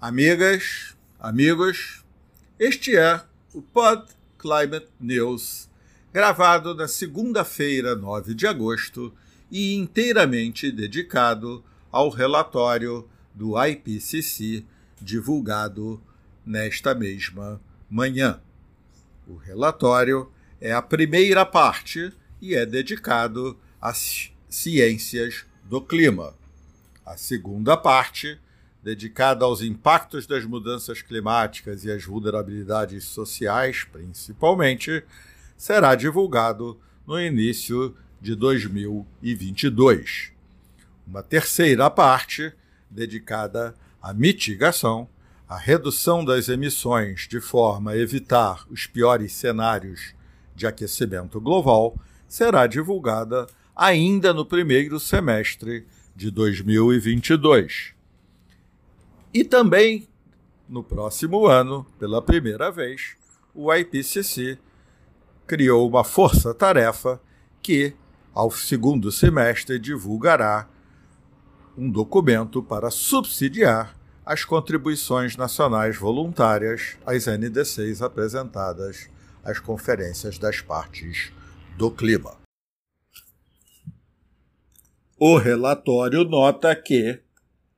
Amigas, amigos, este é o Pod Climate News, gravado na segunda-feira, 9 de agosto, e inteiramente dedicado ao relatório do IPCC divulgado nesta mesma manhã. O relatório é a primeira parte e é dedicado às ciências do clima. A segunda parte dedicada aos impactos das mudanças climáticas e às vulnerabilidades sociais, principalmente, será divulgado no início de 2022. Uma terceira parte, dedicada à mitigação, à redução das emissões de forma a evitar os piores cenários de aquecimento global, será divulgada ainda no primeiro semestre de 2022. E também, no próximo ano, pela primeira vez, o IPCC criou uma força-tarefa que, ao segundo semestre, divulgará um documento para subsidiar as contribuições nacionais voluntárias às NDCs apresentadas às conferências das partes do clima. O relatório nota que,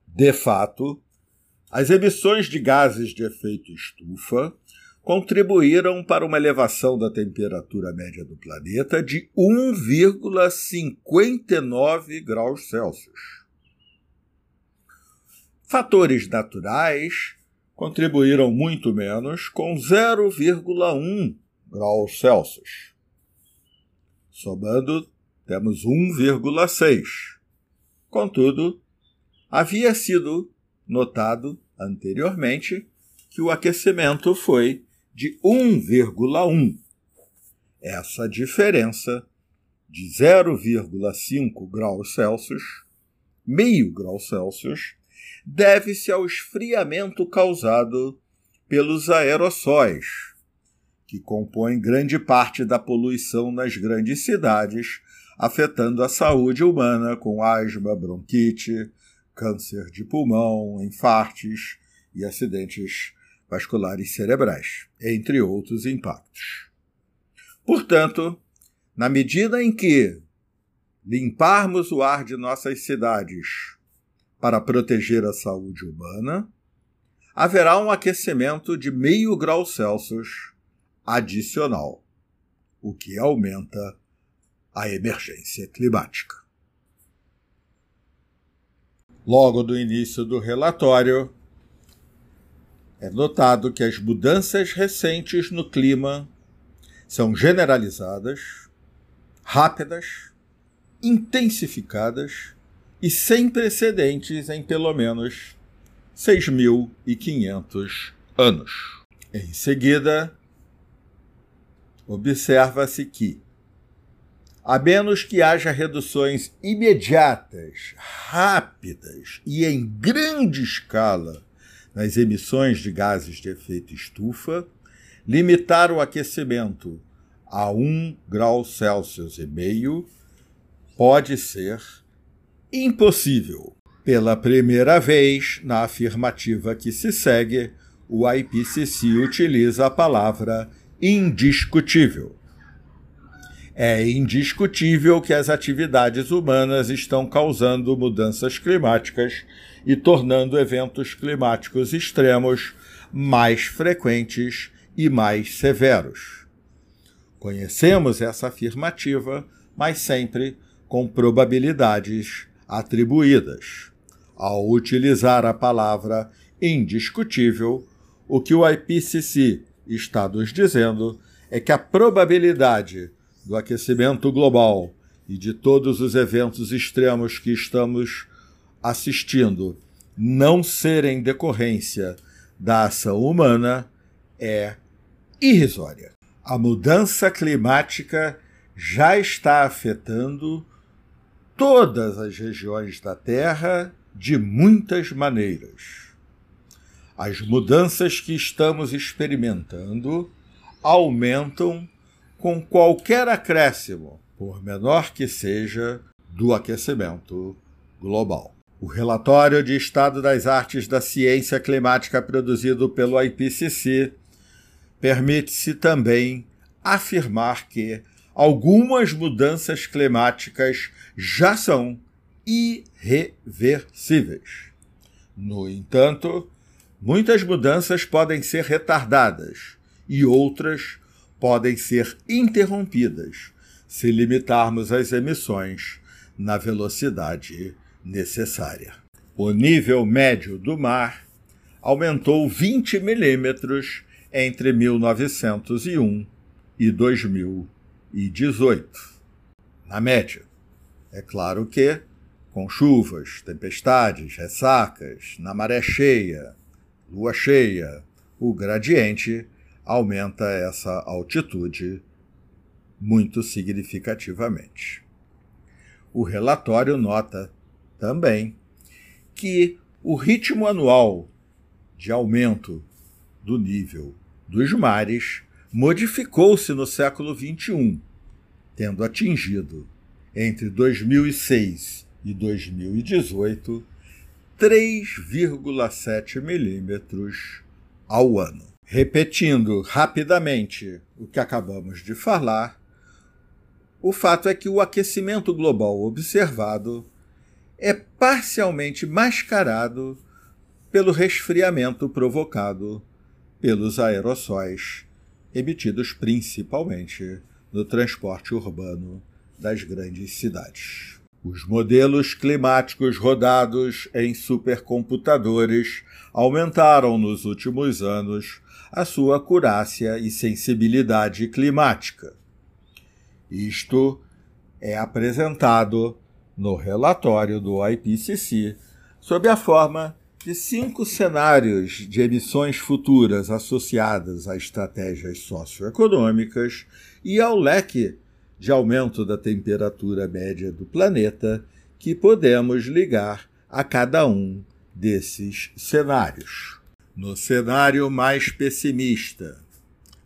de fato, as emissões de gases de efeito estufa contribuíram para uma elevação da temperatura média do planeta de 1,59 graus Celsius. Fatores naturais contribuíram muito menos, com 0,1 graus Celsius. Somando, temos 1,6. Contudo, havia sido notado anteriormente que o aquecimento foi de 1,1. Essa diferença de 0,5 graus Celsius, meio grau Celsius, deve-se ao esfriamento causado pelos aerossóis, que compõem grande parte da poluição nas grandes cidades, afetando a saúde humana com asma, bronquite, câncer de pulmão, infartes e acidentes vasculares cerebrais, entre outros impactos. Portanto, na medida em que limparmos o ar de nossas cidades para proteger a saúde humana, haverá um aquecimento de meio grau Celsius adicional, o que aumenta a emergência climática. Logo do início do relatório, é notado que as mudanças recentes no clima são generalizadas, rápidas, intensificadas e sem precedentes em pelo menos 6.500 anos. Em seguida, observa-se que a menos que haja reduções imediatas, rápidas e em grande escala nas emissões de gases de efeito estufa, limitar o aquecimento a 1 grau Celsius e meio pode ser impossível. Pela primeira vez na afirmativa que se segue, o IPCC utiliza a palavra indiscutível é indiscutível que as atividades humanas estão causando mudanças climáticas e tornando eventos climáticos extremos mais frequentes e mais severos. Conhecemos essa afirmativa, mas sempre com probabilidades atribuídas. Ao utilizar a palavra indiscutível, o que o IPCC está nos dizendo é que a probabilidade do aquecimento global e de todos os eventos extremos que estamos assistindo não serem decorrência da ação humana é irrisória. A mudança climática já está afetando todas as regiões da Terra de muitas maneiras. As mudanças que estamos experimentando aumentam com qualquer acréscimo, por menor que seja, do aquecimento global. O relatório de Estado das Artes da Ciência Climática produzido pelo IPCC permite-se também afirmar que algumas mudanças climáticas já são irreversíveis. No entanto, muitas mudanças podem ser retardadas e outras podem ser interrompidas se limitarmos as emissões na velocidade necessária. O nível médio do mar aumentou 20 milímetros entre 1901 e 2018. Na média. É claro que, com chuvas, tempestades, ressacas, na maré cheia, lua cheia, o gradiente aumenta essa altitude muito significativamente. O relatório nota também que o ritmo anual de aumento do nível dos mares modificou-se no século XXI, tendo atingido, entre 2006 e 2018, 3,7 milímetros ao ano. Repetindo rapidamente o que acabamos de falar, o fato é que o aquecimento global observado é parcialmente mascarado pelo resfriamento provocado pelos aerossóis emitidos principalmente no transporte urbano das grandes cidades. Os modelos climáticos rodados em supercomputadores aumentaram nos últimos anos a sua acurácia e sensibilidade climática. Isto é apresentado no relatório do IPCC sob a forma de cinco cenários de emissões futuras associadas a estratégias socioeconômicas e ao leque de aumento da temperatura média do planeta que podemos ligar a cada um desses cenários. No cenário mais pessimista,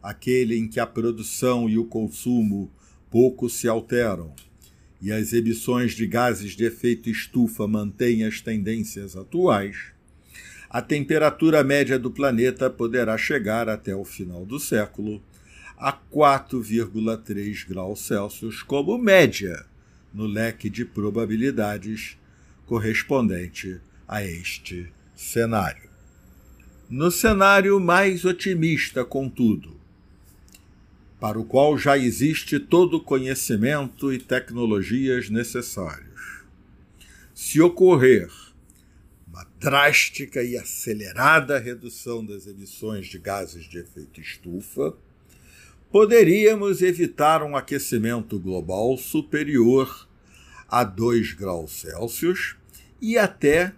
aquele em que a produção e o consumo pouco se alteram, e as emissões de gases de efeito estufa mantêm as tendências atuais, a temperatura média do planeta poderá chegar até o final do século a 4,3 graus Celsius como média no leque de probabilidades correspondente a este cenário. No cenário mais otimista, contudo, para o qual já existe todo o conhecimento e tecnologias necessários. Se ocorrer uma drástica e acelerada redução das emissões de gases de efeito estufa, poderíamos evitar um aquecimento global superior a 2 graus Celsius e até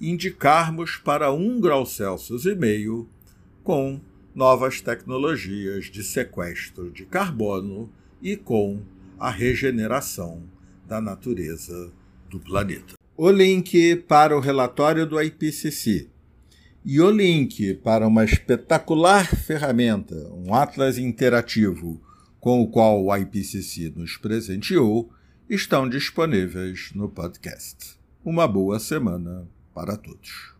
indicarmos para 1 grau Celsius e meio com novas tecnologias de sequestro de carbono e com a regeneração da natureza do planeta. O link para o relatório do IPCC e o link para uma espetacular ferramenta, um atlas interativo com o qual o IPCC nos presenteou, estão disponíveis no podcast. Uma boa semana para todos.